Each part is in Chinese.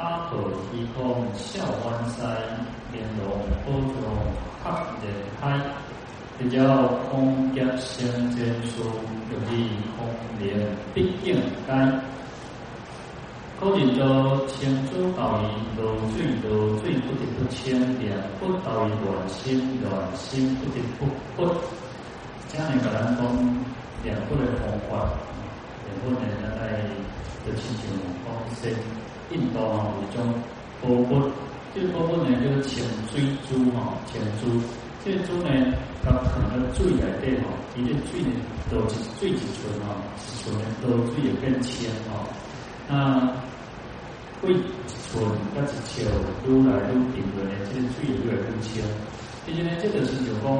大口一空笑湾塞，面容波中黑人开，比较空夹相间处，有利空连毕竟该。可见到千诸道义，流水多水不得不千变，不道义乱心乱心不得不不。这样呢，个人讲两不的方法，两不呢，在的亲像讲说，印度啊，有一种波波，这个波波呢就是潜水珠哈，潜珠，这个珠呢，它可能水来底吼，伊个水呢，都是水一寸哈，一寸呢都水也变浅哈，那会一寸甲一尺愈来愈平的呢，这个水也越来越浅，其实呢，这个是就讲，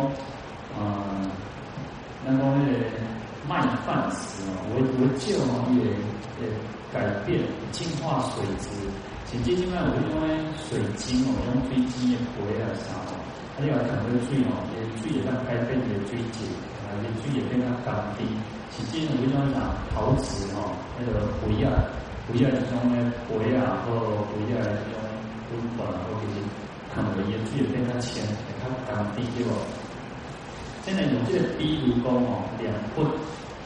啊。那么那个麦饭石啊，我我就也也改变净化水质，前几天呢，我用那水晶哦，用水晶也不会啊啥哦，还有讲个水哦，也水也让改变也水解，啊也水也变得干净。前几天我用那陶瓷哦，那个不要不要这种呢不要或不要这种温管或者是可能也水也变得浅，也较干净对不？现在用这个比如讲哦，两分，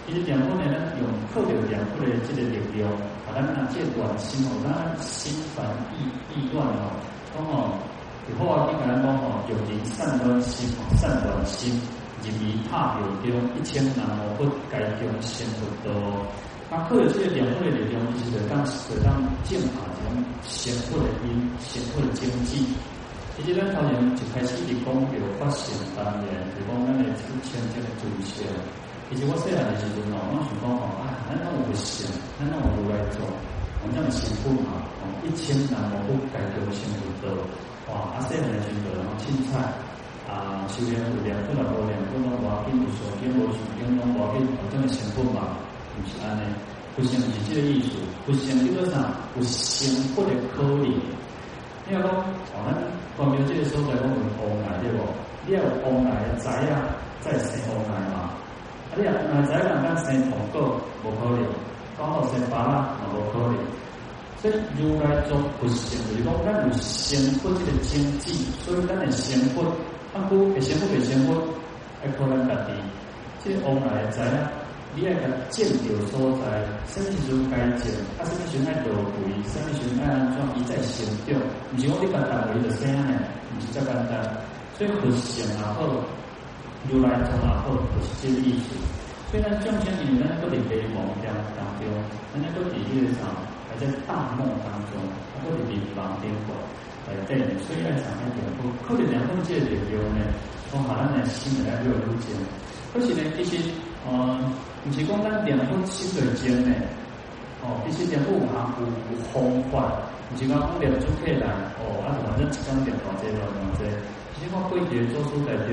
其实两分呢，用靠着两分的这个力量，把它那这个暖心哦，让它心烦意意乱哦，讲哦，以后啊，你跟他讲哦，有灵善暖心，善暖心，入于塔有中，一千南无不该中仙不多。那靠着这个两分的力量，就是得当得当健康，这种仙不的因，仙不的经济。其实咱头前一开始的讲有发现，当然就讲咱的出现这个祖先。其实我细汉的时阵哦，我想讲哦，啊，咱那有想，咱那有来做，我们这幸福嘛，哦，一千难，我不改变幸福多。哇，啊，细汉的时阵哦，凊彩啊，修炼有两不能无两不能无要紧，有时间无时间拢无要紧，这么幸福嘛，不是安尼？不幸是这个意思，不幸基本上有幸福的可能。你要讲，我们光明这个时候在我有乌来对不？你要有乌来的财啊，再生乌来嘛。啊，你要乌来财人生红果，无可能；刚好生芭乐，也无可能。所以如来做不幸，就是讲咱有幸福这个经济，所以咱的幸福，啊，不会幸福会幸福，还可能家己。这个乌来的财啊。你爱个见有所在，什么时阵该见？啊，什么时阵爱落位？什么时阵爱安怎？伊在行动，唔是讲你甲单位的生呢，毋是这简单。所以佛性也好，如来藏也好，都是这个意思。虽然众生里面都在迷茫当当中，人家都在这个上，还在大梦当中，都在迷茫颠倒。哎，对，虽然上面讲不，可能两分界的有呢，从好像呢心里来就有路径，而且呢，其实嗯。不是讲咱念佛心在精呢，哦，必须念佛有行有有方法，不是讲念出客来，哦，啊，反正一讲念多济多多济，其实我规矩做出来的，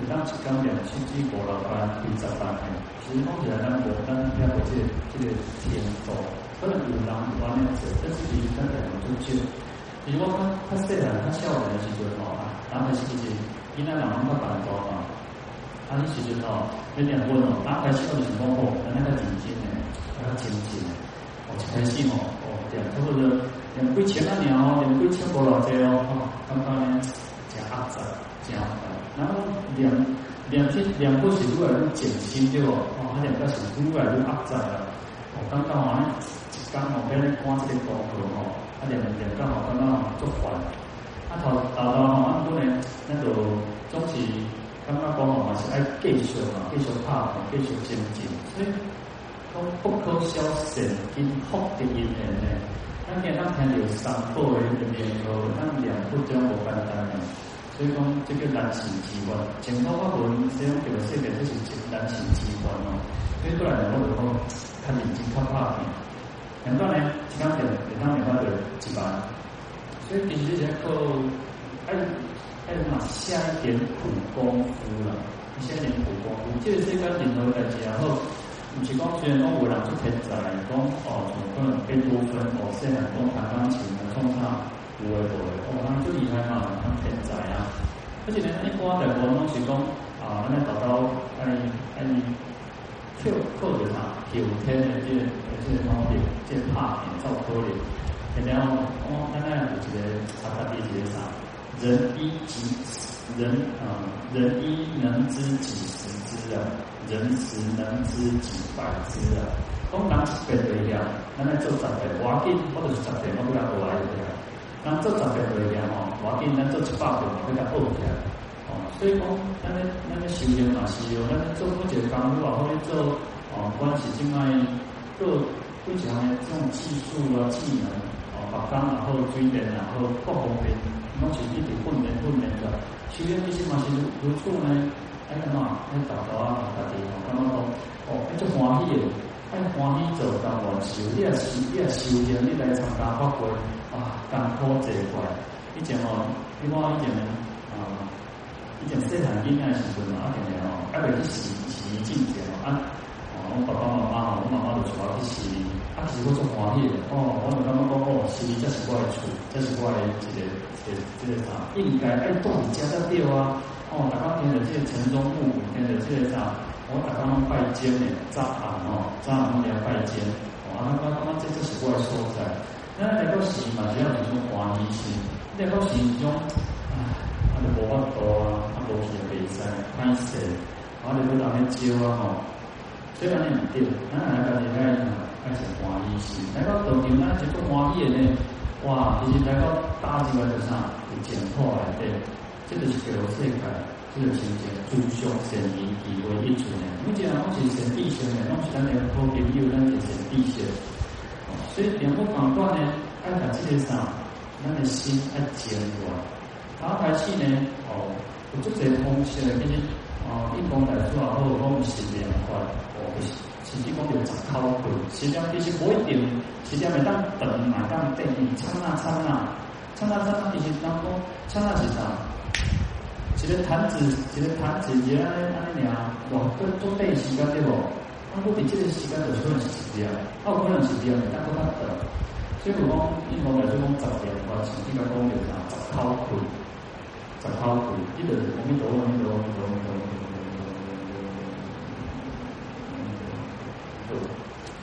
有当一讲念七支五六班，几十班的，其实讲起来咱无咱听过这个这个天数，可能有人有安尼做，但是其实咱念不出去。比如我看他细汉他少年的时阵哦，然后是伊那人较办多嘛。他的其实哦，有点问哦，刚开始的时候哦，那个紧紧的，那个紧紧的，哦，开心哦，哦，对，差不多两几千啊年哦，两几千多了这哦，刚刚呢，加压榨，加压榨，然后两两天两个是越来越减轻对不？哦，他两个是越来越压在了，哦，刚刚好呢，刚好跟你关这个高头哦，他两两刚好刚刚好做完，他头头头哦，俺不能那个中期。刚刚讲嘛，是爱继续嘛，继续拍嘛，继续前进。所以讲不可消善因福的因缘呢。咱今咱听到三宝的念头，咱两不讲无简单的。所以讲这个难行之关，前头我问，这种叫说的，就是难行之关哦。所以过来呢，我就讲，较认真较拍拼。两段呢，一讲点，两段两段的一般。所以其实这些课，爱。还有嘛，下一点苦功夫了，下一点苦功夫。这个这个点头来讲，然后不是讲虽然讲有人出天才，讲哦，从可能贝多芬哦，现在讲弹钢琴、唱唱，有诶无诶，哦，他们最厉害嘛，他天才啊。而且呢，一般来讲拢是讲啊，咱达到爱爱跳课的啥，后天的这个这个方面，这个拍片、照科的。然后哦，那那有一个他他第几个啥？人一几人啊、呃？人一能知几十之啊？人十能知几百之啊？讲人一百对了，咱来做十百，我紧或者是十百，我不要多来一点。咱做十百对了吼，我紧咱做一百倍，我比较好起来。哦，所以讲，咱咧咱咧修行嘛是哦，咱做某一个工作或者做哦，不管是境外做不同的这种技术啊、技能。白工然后水电然后各方面，拢是一直训练训练的。修炼其实嘛是如此呢，哎呀嘛，哎大家啊，大家哦，感觉讲哦，哎足欢喜的，哎欢喜做当完修，你也是你也修炼，你来参加法会啊，艰苦这块，以前哦，你看以前啊，以前细汉囡仔时阵，啊，定定哦，啊，未去洗洗净净啊。我爸爸妈妈，我妈妈就带我去洗，啊，其实我做欢喜的，哦，我就感觉讲哦，洗这是我的厝，这是我的一个一个一个啥，应该爱多啲加得掉啊，哦，大家听着这个晨钟暮鼓，听着这个啥，我大家拢拜肩的，早暗哦，早暗拢要拜肩，哦，啊，我感觉这这是我的所在，那那个是嘛，只要是种欢喜心，那个洗是种，唉，啊，就无法度啊，啊，无去袂使，歹势，啊，就要人去招啊，吼。虽然你唔对，咱来个应该爱是欢喜心。来到道场，咱是做欢喜的呢。哇，其实来到大自然的上，有简化来对，这个是叫世界，这个情节，诸相善言以为一存的。目前拢是善地性的，拢是咱的好朋友，咱是善地性。所以两不反断呢，爱在这个上，咱的心爱坚固。然后开始呢，哦，有这些东西呢，毕竟。啊，一讲来说啊，或者讲我们是两块，哦，实际讲有十口气，实际上其实不一定，实际上每当等买当等，刹那刹那，刹那刹那，其实当中刹那是啥？一个弹指，一个弹指，一个安尼安尼尔，哇，都都对时间对无？啊，我比这个时间就可能是这样，啊，可能是这样，但不等。所以讲一讲来说讲十两块，实际上讲有啥？十口气，十口气，一个我们多，我们多，我们多，我们多。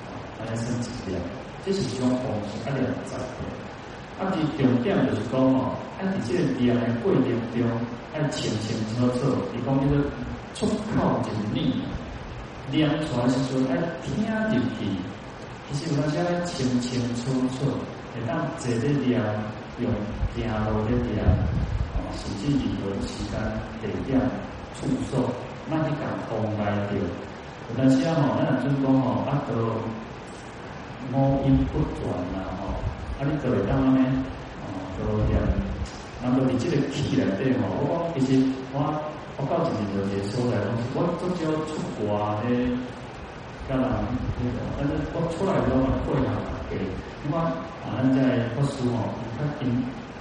啊，来升质量，这是一种方式，啊，两十个。啊，其重点就是讲吼，啊，伫这个量的过程中，要清清楚楚。你讲这个出口就是你，量出来是说要听进去，其实有当时要清清楚楚，会当这个量用行路的量，哦，甚至任何时间地点处所，那你敢公开掉？有当时啊，吼，咱就是讲吼，啊，都五音不全啦，吼，啊，你做会当安尼，哦，都念，那么你这个气来对吼，我其实我我到前面就结束来讲，我做少出国的，甲人那个，但是我出来之后嘛，配合大家，因为啊，咱在读书吼，较紧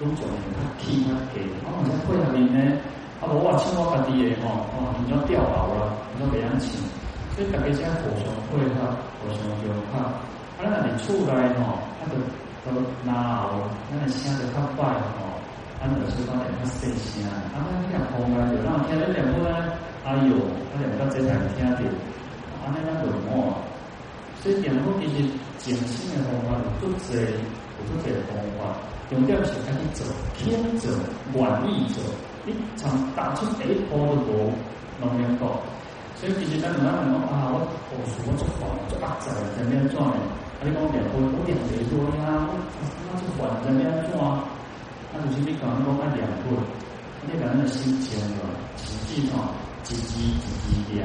工作呢，较气较低，啊，而且配合面呢，啊，无我唱我家己的吼，哦，你要掉毛了，你要袂晓唱。所以大家先互相配合，互相融合。啊，咱若是厝内吼，啊，就都闹，咱的声就较快吼，啊，就是讲会较细声。啊，咱听方言就让听得两部呢，哎呦，啊，两个这台听着，啊，那咱就满。所以两部其实静心的方法有足侪，有足侪方法。重点是爱去做，肯做，愿意做。你从打出第一步都无能量高。所以其实咱们讲啊，我我我做饭做阿仔怎么样做？啊，你讲两分，我两分多呀，我那做饭怎么样做啊？就是你讲讲按两分，你讲那心情了，实际上一支一支量，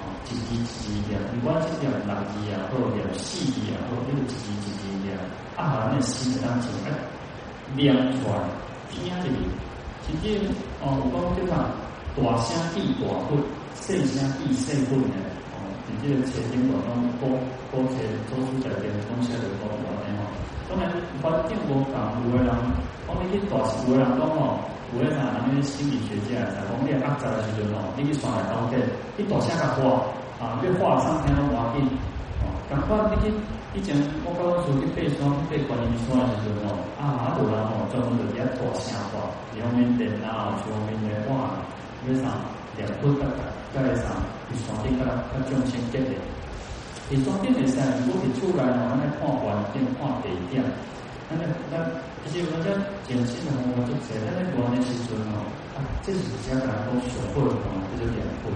哦，一支一支量，你管是量六支啊，或者量四支啊，或者一支一支量，啊，好，那心当中哎，量出来，听这里，实际哦，我讲对吧？大声地大分。细声易细分的你这个切经过中多多切做出改变，东西就多完的吼。当然，环境无同，有的人，我们去大是有的人讲吼，有的人那边心理学家在讲，你压在的时阵吼，你去刷来高点，你大声个话啊，越话上听拢话紧哦。感觉你去以前我刚刚说去爬山去背观音山的时阵吼，啊，有人吼专门在遐大声话，后面电脑后面的话，为啥？两分得来，再来上，你双肩个较重心结的，你双肩的时候，如果你出来吼，咱来看环境，看地点，那那那，其实我们讲讲心的话，就在那那关的时阵哦，啊，这是家人讲上好的方法，就是两会。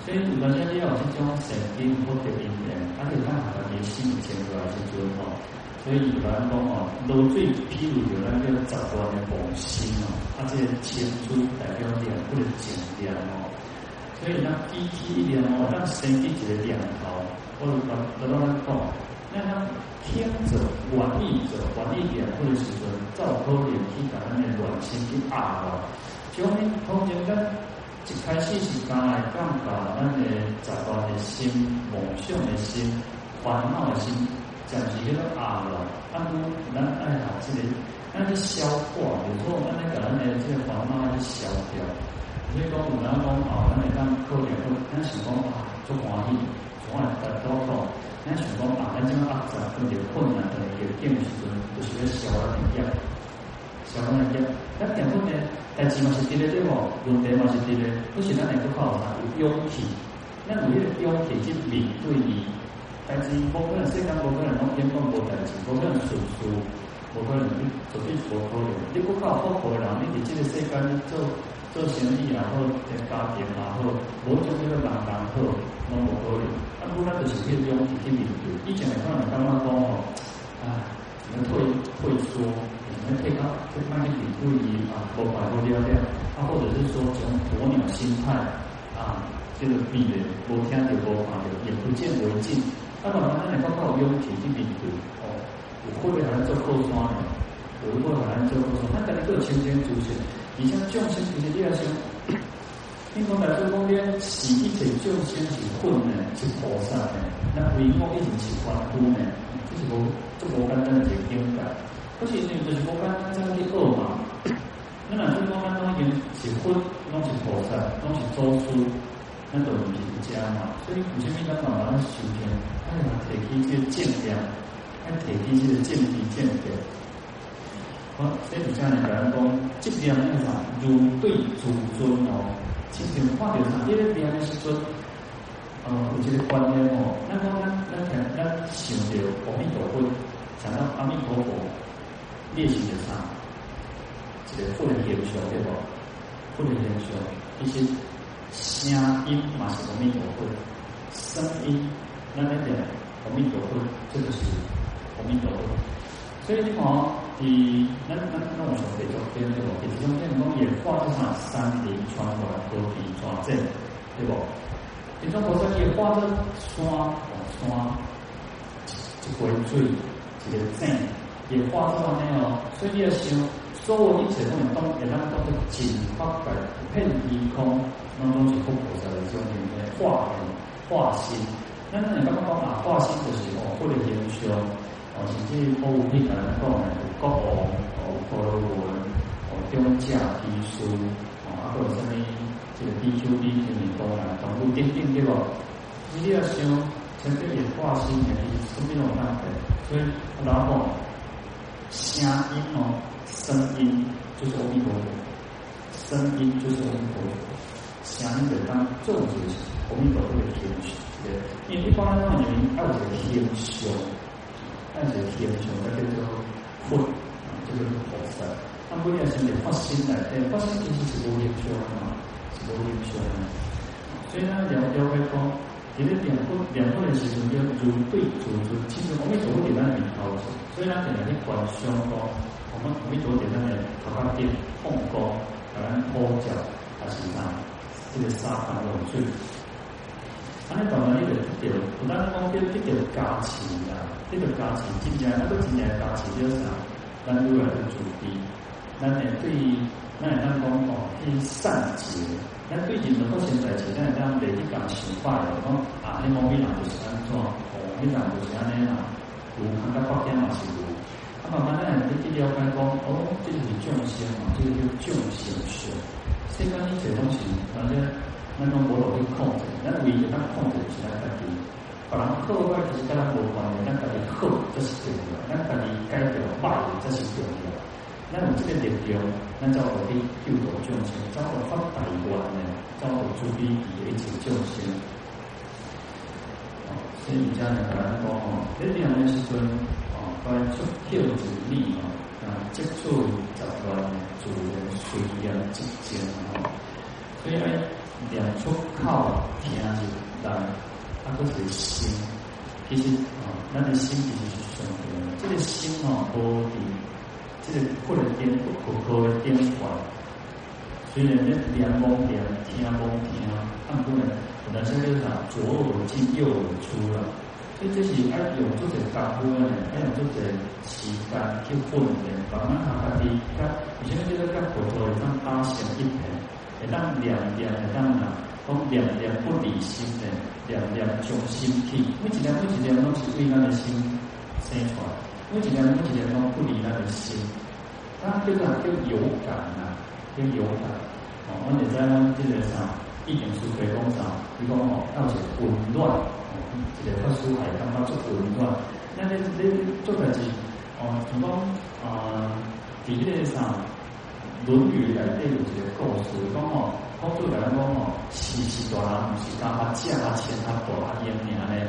所以有当时你要这种神经或者语言，而且他还要心情过来时阵哦。所以一般讲哦，都最譬如有那个习惯的模心哦，啊，这些前出代表两会的减量哦。所以那一体一点哦，让身体一个两头，或者把得到那个那他。听者、玩意者、玩意点，或者是说造口脸去把咱的软心去压了。就你空间咱一开始是刚来讲到咱的杂乱的心、梦想的心、烦恼的心，暂时给它压了。按说咱爱好这个，咱去消化，有时候咱来把咱的这个烦恼去消掉。所以讲，有人讲啊，咱来当口脸，咱是讲啊，做欢喜，从来得到讲。咱想讲啊，咱这个压榨分别困难的一个点时阵，就是要消了点压，消了点压。咱点不呢？代志嘛是对的对无？问题嘛是对的。可是咱能够靠啥？有勇气。咱有迄个勇气去面对伊。代志无可能世间无可能拢根本无代志，无可能顺遂，无可能去做啲无可能。你不靠好好人，你伫这个世间做做生意啊，或者家庭啊，或无种这个人人好，拢无可能。啊，不然就是去勇气去面对。以前可能刚刚讲哦，啊，什么退退缩，什么退高，就慢慢去面对伊啊，无法无了了。啊，或者是说这种鸵鸟心态啊，这个避免无听就无看到，眼不见为净。啊，慢慢咱来讲靠勇气去面对。哦，有会不会还做后山呢？有会不会还做后山？那肯定各前前出现。以前众生其实第二生。听讲来做讲咧，是一切众生是困难，是菩萨的。那为我一定是凡夫呢？这是无，这无简单的一个境界。可是呢，就是无简单这样去恶嘛。那哪做讲咱都已经是佛，拢是菩萨，拢是祖师，那都不是一家嘛。所以有啥物咱慢慢修行，哎呀，提起这个见量，哎，提起这个见地见地。好，所以这样来讲，这两样嘛，如对主尊哦。其实看到啥，你咧边个时阵，呃，有这个观念哦。咱讲咱咱听咱想到阿弥陀佛，想到阿弥陀佛，练习的啥？这个佛的形象对不？佛的形象，一些声音嘛是阿弥陀佛，声音，咱来讲阿弥陀佛，这个是阿弥陀佛。所以你看，以咱咱咱我说的这种对不？这种电工也画得上山林川河戈壁川镇，对不？这种菩萨也画得山山，一杯水一个镇，也画得上那样。所以你要想，所有一切东西都也当当作净化的一片虚空，那拢是不菩萨的这种的化人化心。那那你刚刚讲啊，化心的时候，或者研修。哦，甚至于保护品来讲呢，有国王，哦，婆罗门，哦，中价低书，哦，啊，还有什么这个 DQD 什么都来，全部点点对不？你要想，前边也挂心的，是没有办法。所以，然后声音哦，声音就是阿弥陀佛，声音就是阿弥陀佛，声音的当做就是阿弥陀佛的天使，因为一般来讲，人爱这个天香。但是天上那个叫佛啊，这个菩萨，他不要是你发心来，哎，发心其实是无影响嘛，是无影响的。所以呢，两两位讲，其实两个两个人是中间如对如如，其实我们所谓的那里头，所以呢，点来观相光，我们我们所点那里头发点碰光，把它脱角，还是啥，这个沙盘有罪。安尼当然你得得，不但讲叫得得加持啊，这个加持，真正那个真正加持叫啥？咱如来的主题，咱呢对于咱来讲哦，去善解，咱对人的好现在是咱讲每一讲想法的，讲啊，你某边人就是安怎，哦，你人就是安尼啦，有看到发现嘛是有，啊慢慢咱你去了解讲，哦，这就是众生嘛，这个叫众生相，世间一切东西，反正。咱拢无落去控制，咱唯一咱控制是咱家己。别人好坏其实跟咱无关系，咱家己好这是重要，咱家己改掉坏这是重要。咱有这个力量，咱才可以救度众生，才可发大愿呢，才可助彼一切众生。哦，所以家人跟咱讲哦，这两件事情哦，关注票子力哦，啊，接触杂乱主人随缘之间哦，所以呢，两出靠听就来，它都是心，其实啊，那个心其实是重要的，这个心啊，多的，这个不能颠不可颠倒，所以呢，两蒙两听蒙听，他们不能，有的时就是左耳进右耳出了。所以这是要用这些功夫呢，要用这些时间去训练，慢慢下家己甲，而且这个甲佛陀会当打成一片，会当念念会当哪，讲念念不离心的，念念从心起，每一念每一念拢是为咱的心生出来，每一念每一念拢不离咱的心，啊，这个叫有感啊，叫有感。哦，我们在咱这个啥一点书可以讲啥，比如讲哦，要是混乱。这个特殊还刚刚做混乱，那那那做代志哦，从讲啊，第一个上《论语》来对有一个故事，讲哦，我对人讲吼，饲饲大人，毋是干阿借啊钱啊大阿烟尔咧。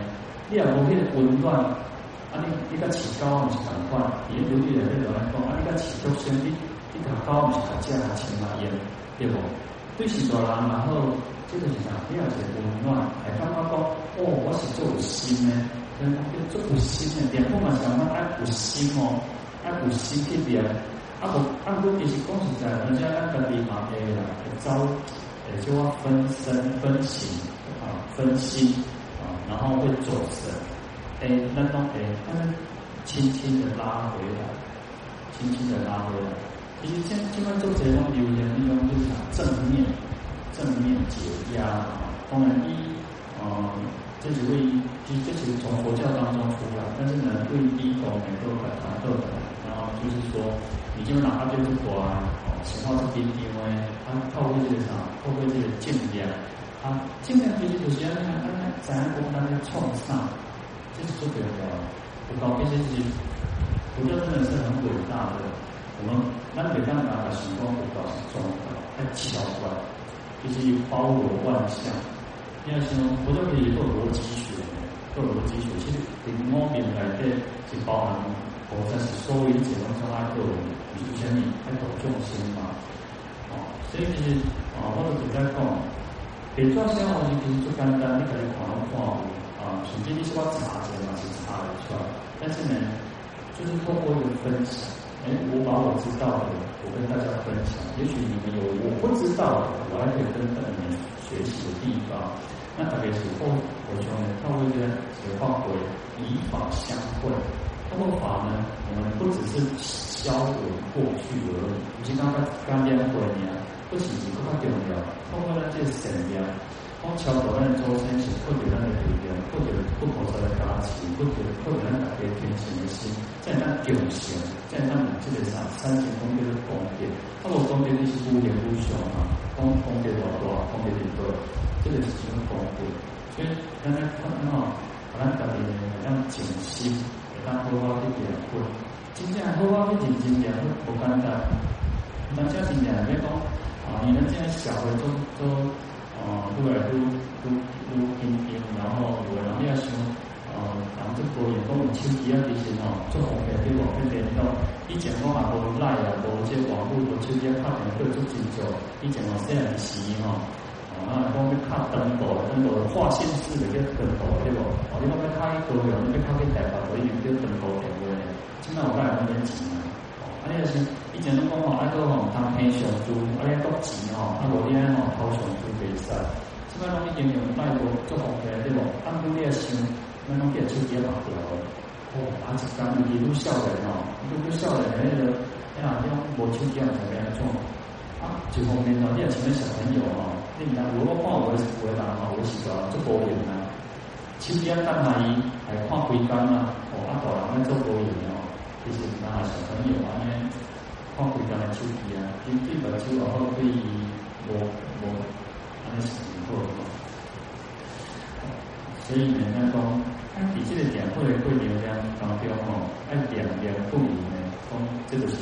你若无迄个温暖，安尼你甲饲狗毋是共款，伊迄对你来对人讲，安尼甲饲畜生，你你甲狗毋是甲借阿钱阿烟，对无？对饲大人，然后即个是啥？你也是温暖，还感觉讲，哦，我是做有心咧，真做有心咧，连不管啥物爱有心哦，爱有心去变。啊不，啊不，其实讲实在，人家那个地方诶啦，招，也就要分身分形啊，分心啊，然后会走神，诶，那种诶，他们轻轻的拉回来，轻轻的拉回来。其实现现在做这种留言，那种就是讲正面。正面解压啊，当然一，嗯，这几位其实这是从佛教当中出来，但是呢，对一种能够很难得的，然后就是说，你就哪怕就是说啊，情况是低低微，他透过这个啥，透过这个静量，啊，静量其实有些人看看看，咱我们在创上，这是最重要的，搞这些事情，佛教真的是很伟大的，我们南北当拿的时光不搞是中的，太巧怪。就是包罗万象，你要想，佛教可以做逻辑学，做逻辑学，其实里面来的是包含佛在所有解放中阿个人，比如像你还懂众生嘛，哦，所以其实啊，我都在讲，别做生活其实就简单，你可以看看啊，首先你是要查证嘛，是查得出来，但是呢，就是透过一个分享。哎，我把我知道的，我跟大家分享。也许你们有我不知道的，我还可以跟你们学习的地方。那特别是后，我说呢，透过这个化为以法相会。通过法呢，我们不只是销毁过去而已。你像刚刚刚讲过的，不仅仅更加重要。通过那些善良。讲桥头咱周生是特别咱的力量，特别不可少的加持，特别特别咱大家虔诚的心，在咱敬虔，在咱这个啥三千功德的功德，他无功德你是无量无穷啊，功功德多多，功德多多，这个是什么功德？所以咱来看哦，咱大家要静心，咱好好去练会，真正好好去认真练会，不简单。咱家真正别讲啊，你们现在小的都都。啊，都来都都都听听，然后有人要想，呃，咱这个员工手机啊这些哦，做红点对不？那边到以前我还无赖啊，无这网络，无手机啊，打电话做真少。以前哦，虽然是哦，啊，讲要卡登报，登报划线式的叫登报对不？哦，你讲要卡一个，你要卡去台北，所以叫登报电话呢。现在我讲还免钱啊，啊，你就是以前都讲哦，爱做哦，当天上租，啊，你多钱吼，啊，无你安哦，掏上租。比赛，即摆拢已经用带过做红嘅，对不？按拢你也想，咱拢变手机也拔掉。哦，啊，一讲一路笑人哦，一路笑人，那个哎呀，用无手机怎么样做？啊，一方面哦，你也像小朋友哦，你唔当我看我是不会打嘛，我是做做保险啊，手机干嘛伊还看规工啊？哦，啊，大人咧做保险哦，其实那小朋友啊，咧看规工的手机啊，对对个手然后对于无无。那是不错的，所以呢，那讲按底这个点会会流量当中哦，按两两不离呢，讲这个是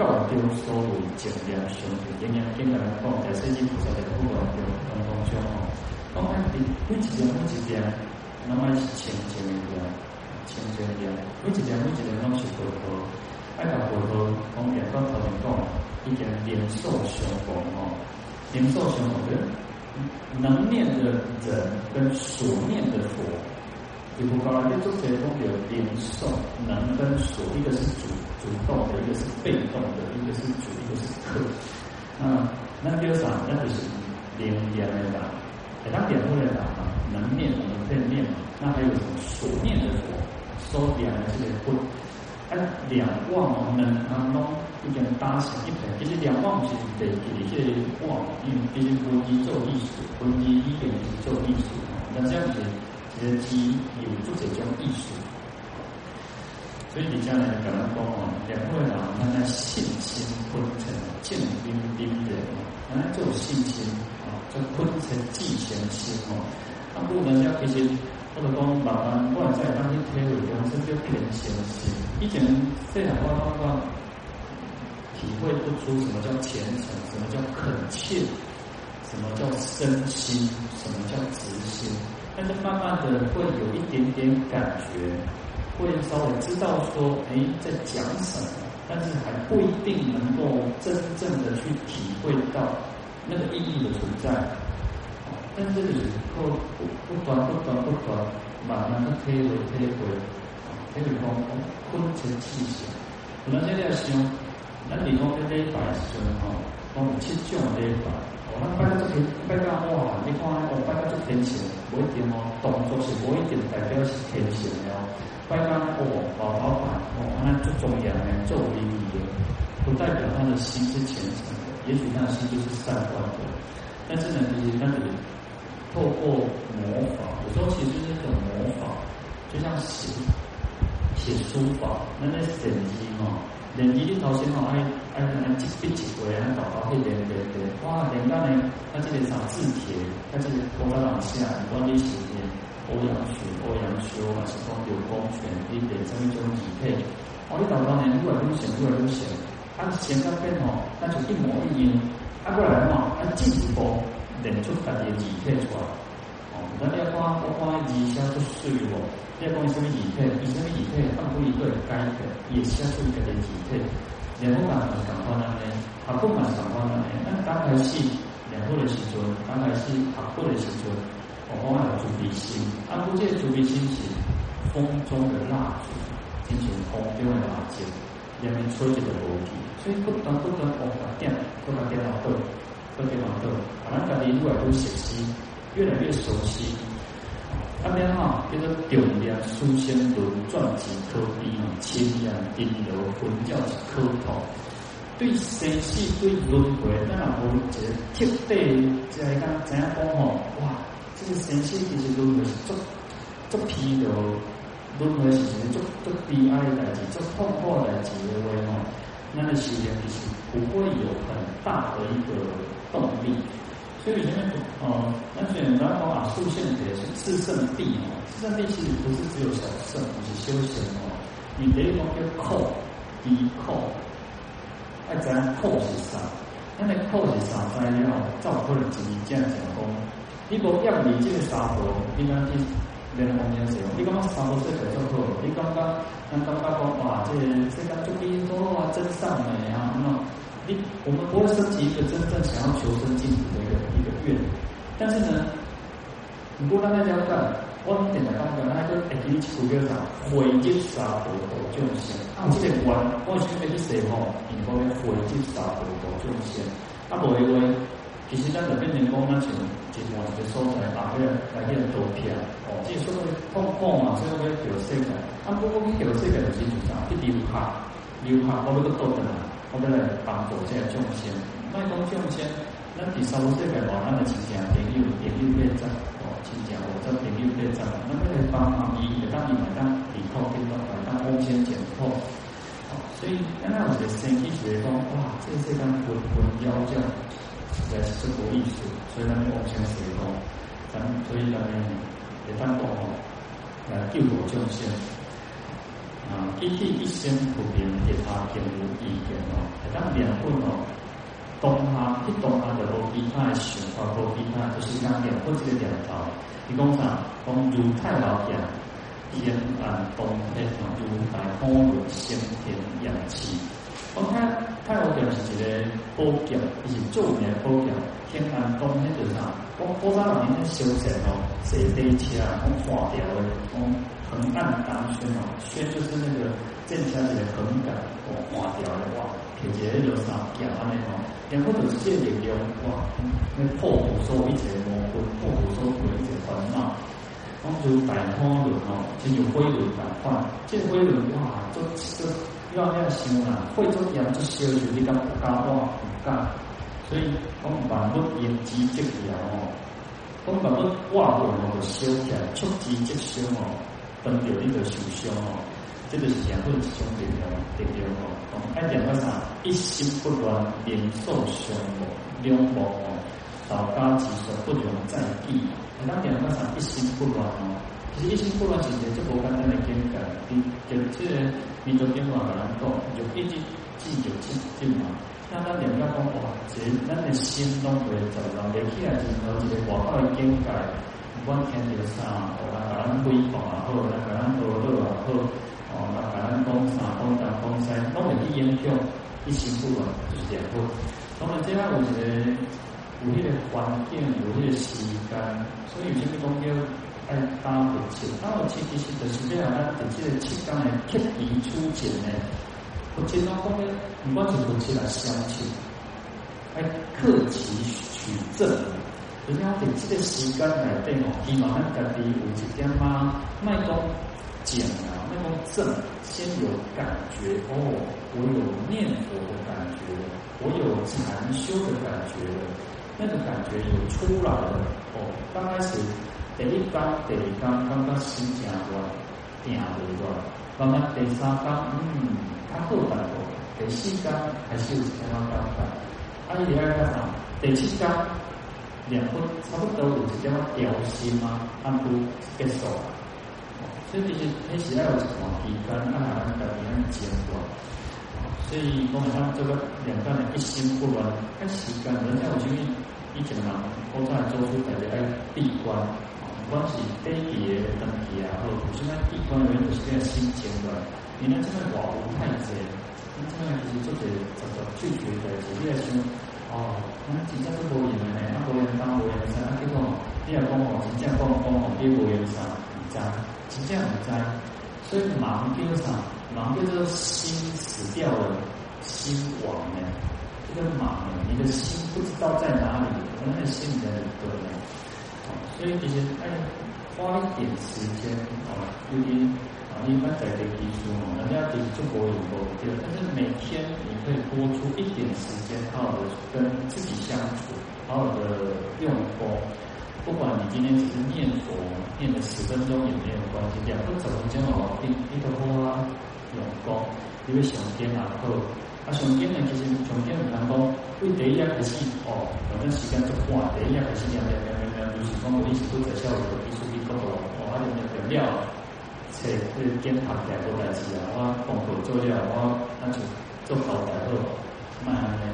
告丢收尾减量兄弟，营养健康的讲在设计菩萨的不管丢当中中哦，讲按底每一点每一点，那么是清净的，清净念，每一念每一念拢是佛陀，爱甲佛陀讲念到头前讲，已经年寿相逢哦，年寿相逢的，能念的人跟所念的佛，比如讲，你做这种有年寿能跟所，一个是主主动的，一个是被动的，一个是主，一个是客，那那第二啥，那就是连连的啦，给他点出来啦，能念我们可以念，那还有什么所念的佛，所念的这些佛，哎，两忘能啊侬已经搭成一片，其实两忘是得给这些忘，因为毕竟分机做艺术，分机一点是做艺术，那这样子其实机有做这种艺术。所以你将来可能讲哦，两位老人家信心昏沉、静冰冰的，原来就有信心啊，就昏沉即相信哦。那不能叫其实或者讲老人外在当天体会当中就偏相信，以前这两块方体会不出什么叫虔诚，什么叫恳切，什么叫身心，什么叫直心，但是慢慢的会有一点点感觉。会稍微知道说，哎，在讲什么，但是还不一定能够真正的去体会到那个意义的存在。但是这里不不断不断不断，慢慢的推回推回，推回讲昏沉气息。我们现在想，咱地方的礼拜时阵吼，讲有七种礼拜。我们拜到这边，拜到哇，你看我拜到这天神，不一定哦，动作是不一定代表是天神哦。拜干哦，老老板哦，那最重要的做礼仪的，不代表他的心是虔诚的，也许他的心就是善观的。但是呢，其实那里透过模仿，有时候其实是一种模仿，就像写写书法，那那是点击嘛，点击的头先吼，爱爱爱几笔一笔，然后搞到一点点点，哇，点到呢，他这里找字帖，他这里拖到往下，你光你写写。欧阳修，欧阳修还是讲有功权，一点这么一种体配。我一找到呢，越来越显，越来越显。他显那边哦，那就一模一样。啊过来嘛，啊进一步练出家己体出来。哦，那你要看，我看字写出水无。你要讲什么体配？以什么体配？按不一个改的，也写出一个的体配。两部版是讲话那边，他不管讲话那边，那刚开始两部的时阵，刚开始他部的时阵。我讲有主鼻心，啊，不见主鼻心是风中的蜡烛，进行风中的蜡烛，里面吹着的炉底，所以不断不断往下点，不断点到后，不断往后，把咱家己越来越熟悉，越来越熟悉。啊，边哈叫做重量书仙轮转几颗笔，清凉冰柔混教几颗头，对生死对轮回，那然后这个特地在讲怎样讲吼，哇！这个生死其实轮回是足足疲劳，轮回是足足悲哀的代志，足痛苦的代志的话吼，咱个修炼其实不会有很大的一个动力。所以前面哦，那所以然后啊，出现的是四圣谛哦，四圣谛其实不是只有小圣，不是修行哦，你得讲叫扣，第一扣，爱怎样扣是啥？那个扣是啥材料？照可能就是这样讲讲。你无要你这个沙婆，你讲去莲花宫时候，你感觉沙婆最最好？你感觉，咱感觉讲哇，这个世界最美多啊，真善美啊，那我们不会升起一个真正想要求生净土的一个一个愿，但是呢，如果咱来了解，我们点来讲讲，那个会给你出个啥？回击沙婆度众生，啊，这个愿，我是要去说吼，因为回击沙婆度众生，啊，无因为。其实咱这边人工那像一万个所在，打开来去投票，哦，这所谓碰碰嘛，所谓叫世界。啊，不过你叫世界就是啥？一留学，留学我们都倒转来，我要来帮助这众生。卖讲众生，咱第三个世界话，咱的亲戚朋友朋友变赞，哦，亲戚或者朋友变赞，那么来帮忙伊，来当伊来当抵扣，变到来当贡献减扣。哦，所以刚才我们生意学讲，哇，这这当混混妖这样。在生活艺术，所以咱们往前学讲，咱所以咱们也当讲吼，来救度众生。啊，一地一心普遍给他平无意见哦，咱两份哦，东哈去东哈的无其他的想法，无其他就是讲两份这个两套。你讲啥？讲如太老讲，天安东天如来空轮先天氧气。我看太和殿是一个宝教，伊是著名宝教。天安东迄个啥？我我早人咧修禅哦，坐电车，我看掉的，我横按当宣哦，宣就是那个正车一个横杆，我看掉的哇，摕一个迄个啥夹安尼哦，然后就是这力量哇，那破除所一切魔魂，破除所有一切烦恼。讲就大空轮哦，就有飞轮来换，这飞轮哇，就就要那样想啦，会做样子修就你敢不加哇，不加。所以讲万物应机即妙哦，讲万物化为哦，就修起来，触机即修哦，等着你个受伤哦，这个是两份一种力量，力量哦。讲爱点个啥，一心不乱，连受伤哦，两无哦，道家之说不容再议。咱点个啥，一心不乱哦，其实一心不乱是一个最无简单的境界。你就这个民族文化来讲，就一直记住记记嘛。那咱两个讲哇，这咱的心拢会走到，连起来之后，一个外口的境界，不管听到啥，哦，那甲咱规范也好，那甲咱学好也好，哦，那甲咱讲啥，讲东讲西，拢会去影响，一心不乱就是这样。当然，这下有一个有迄个环境，有迄个时间，所以有些东西爱搭配起，搭配起其实就是这样，咱在这个期间呢，刻意出钱呢。我经常讲咧，不管是夫妻来相亲，还克己取正。人家在这个时间来对哦，希望咱家己有一点嘛，卖讲俭啊，卖讲正，先有感觉哦，我有念佛的感觉，我有禅修的感觉，那个感觉有出来了哦。刚开始第一天、第二天，刚刚心情乱，定不乱，慢慢第三天，嗯。他后半部第四天还是有相当高的，啊，第二个啥？第七天两分差不多有一点调心嘛，按都结束了。所以其实那时要有一段时间，啊，咱家己安静断。所以我们讲这个两个人一心不乱，看时间，人家有啥物以前人古早做出大家爱闭关，不管是飞碟、登机啊，或者是那闭关，原本是这样心情的。你呢？这个话不太济，你这样就是做些做做拒绝的，就是你想哦，那真正是无用的呢，啊无用当无用啥，啊结果你也讲哦，真正讲讲哦，你无用啥，唔知，真正唔知，所以忙叫啥？忙叫做心死掉了，心亡了，这个忙呢，你的心不知道在哪里，那个心在哪里呢？所以其实哎，花一点时间啊，有点。你们在这读书哦，人家读中国语不对，但是每天你可以拨出一点时间，好好的跟自己相处，好好的用功。不管你今天只是念佛，念了十分钟也没有关系，两个走钟哦，一一个波啊，用功，因为上天啊好，啊上天呢其实上天很难讲，为第一开始哦，反正时间就快，第一开始两两两两，就是讲我一直都在效果，一出一个哦，哦，还有那个料。切，去检查下个代志啊！我功课做了，我那就做好代后，慢慢的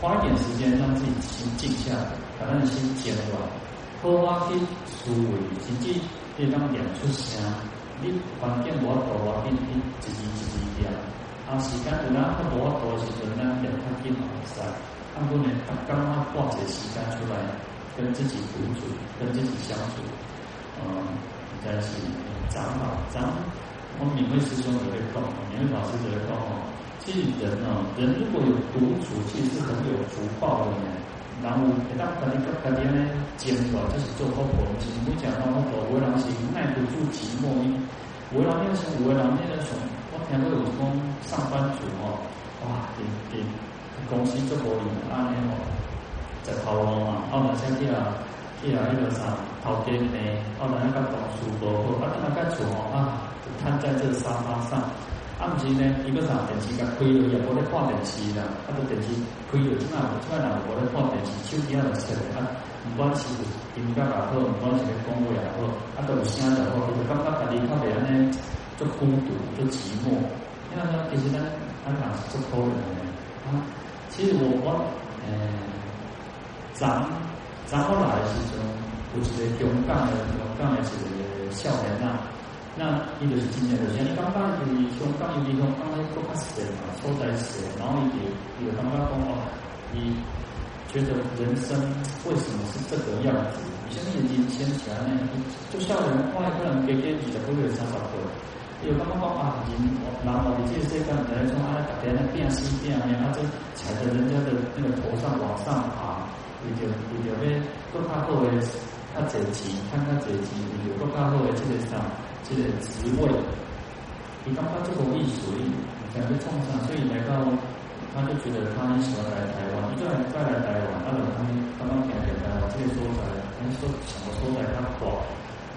花一点时间让自己心静下，把咱心静落。好啊，去思维，甚至你当念出声，你环境无法度，我给你一字一字念。啊，时间有哪较无法度的时阵，咱念较紧嘛会使。啊，不能刚刚挂些时间出来，跟自己独处，跟自己相处，嗯，在一起。长老，长，我们敏慧师兄也会讲，敏慧老师也会讲哦。其实人呢，人如果有独处，其实是很有福报的呢。然后，一旦把你个个点呢，减少，就是做好婆。其实我讲到我婆，为人是耐不住寂寞，为人那种，为人那种，我听过有讲上班族哦，哇，给给公司做活领啊那种，在头路嘛，澳门乡下啊。去啊，迄个啥，头家呢？后来那个同事无好，啊，等下个厝吼啊，就瘫在这沙发上。啊，毋是呢，伊个啥电视甲开了，也无咧看电视啦。啊，都电视开了，即摆即摆人无咧看电视，手机啊就设啊，毋管是音乐也好，毋管是咧讲话也好，啊，都有声就好，就感觉家己较袂安尼，就孤独，就寂寞。因为呢，其实呢，咱讲是足可怜的啊。其实我我，诶、欸，咱。然后来的时阵，有一个勇敢的、勇敢的一个少年呐，那伊就是真正就是，你刚刚是香港有地方刚刚做较细嘛，所在细，然后伊就伊就感觉讲哦，伊觉得人生为什么是这个样子？有些眼睛掀起来呢，就笑人外可能给给几个不会少少个，有感觉讲啊，人然后你这些刚才说啊，大家那变西变啊，他就踩着人家的那个头上往上爬，伊就伊就要更加好的较阶级，看看阶级，伊就更加好的这个啥？这个职位，你刚刚这个艺术，感觉创伤，所以来到，他就觉得他很喜欢来台湾，一再再来台湾，他们他们刚刚讲讲台湾这个所在，他说什么所在他广，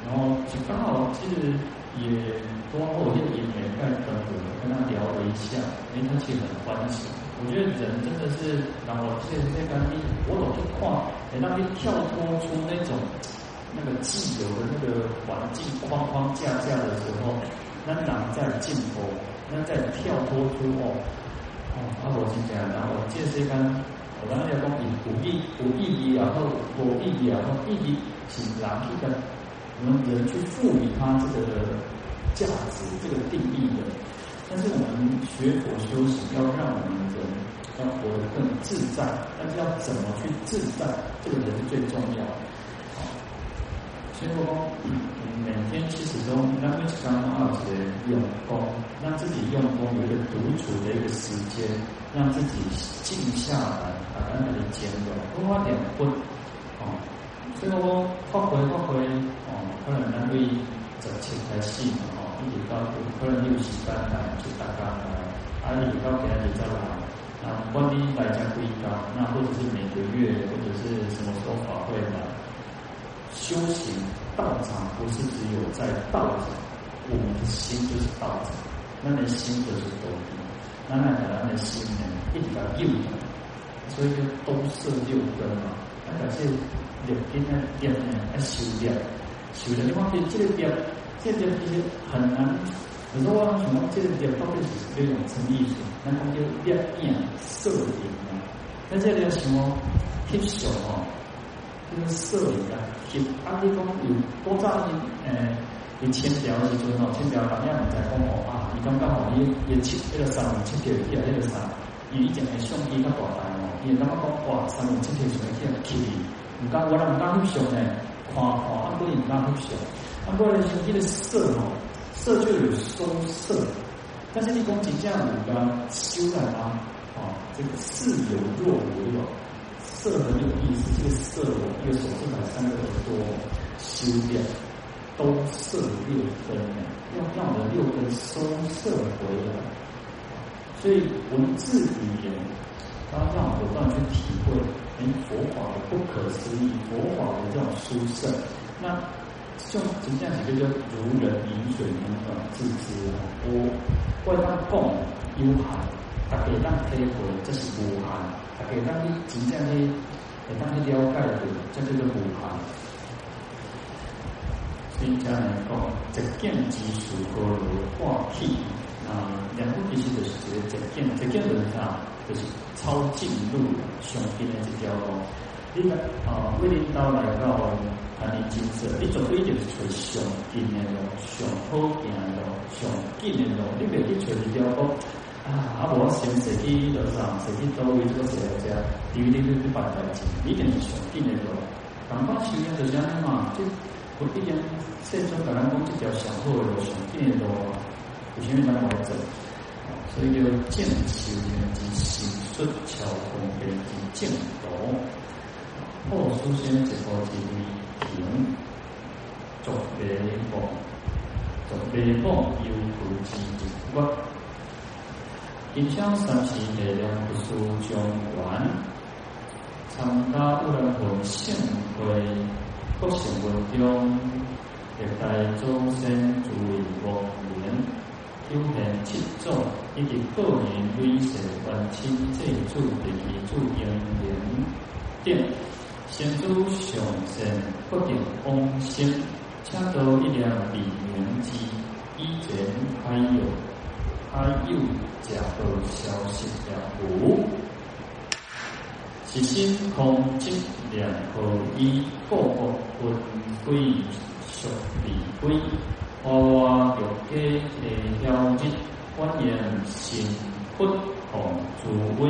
然后就刚好其实也多后也也没盖等我跟他聊了一下，哎，他其实很欢喜。我觉得人真的是，然后这这个你我老去看，哎，那边跳脱出那种。那个既有的那个环境框框架架的时候，那人在进步，那在跳脱出哦哦，阿罗是这样，然后这些跟我刚才讲以有意有意义，然后有意义，然后意义是人去跟我们人去赋予它这个价值，这个定义的。但是我们学佛修行，要让我们人要活得更自在，但是要怎么去自在，这个人是最重要的。所以说，每天其实都那么刚好是用功，让自己用功有一个独处的一个时间，让自己静下来，把它那里减缓，多花点功哦。所以说，发挥发挥哦，可能那会整切开戏嘛哦，一直到可能有时间来就大家来，啊，一直到别人再来，啊，关于大家不一样，那或者是每个月或者是什么时候法会来。修行道场不是只有在道场，我们的心就是道场，那你心就是佛地，那那个人的心呢，一直要用的，所以就都是六根嘛。那表示六根呢，点呢要修炼，修炼的话，这这个点，这个点其实很难。有时候我想这个点到底是这种什么意思？那讲叫点眼摄影啊，那这里要什么？翕相哦。那个摄影啊，翕啊，你讲有多早因诶，你签条的时阵哦，签条人家唔知讲哦啊，你刚刚好伊伊签迄个三五七条起来迄个啥，伊以前诶相机较大台，伊感觉讲哇，三五七条上起来起，唔敢我人唔敢翕相呢，看看啊，不然唔敢翕相，啊，不然像迄个色哦，色就有收色，但是你讲真正有噶修来啊，啊，这个似有若无哦。色很有意思，这个色我一个手指把三个耳朵修掉，都色六根，要让我的六根收摄回来。所以文字语言，它让我不断去体会，哎，佛法的不可思议，佛法的这种殊胜。那像怎样几个叫如人饮水，冷暖自知啊？我外当共幽寒，大家当体会，这是无寒。给当地真正的，给当地了解的，这叫做无寒。所以讲来讲，这见即属波罗化气啊，两部其实就是这个这见，这见就是啥？就是超进入上边的这条路。你看啊，为领导来到谈理金色，你绝对就是找上近的路，上好行的路，上近的路，你袂去找一条路。啊！啊！我先设计路上，设计周围这个设计，因为你去去办代志，一定是上紧的路。刚刚修炼就是安尼嘛，就不一定说中本来讲这条上好的路，上紧的路，有啥物咱来走？所以叫见修炼之心术，巧工备之净土。后书先一步一步行，逐迷梦，逐迷梦犹如之我。金香三世月亮不输中原，参加乌兰昆盛会，国姓文中，历代祖先诸位王爷，有现七种，以及个人威势万亲祭祖第二祖因缘等，先祖上善不定往生，请到一两比名机，以前还有。他又假个消息了无？是心空即两合一，个个分归属离归，娃娃有给提条日，欢迎新不同诸位。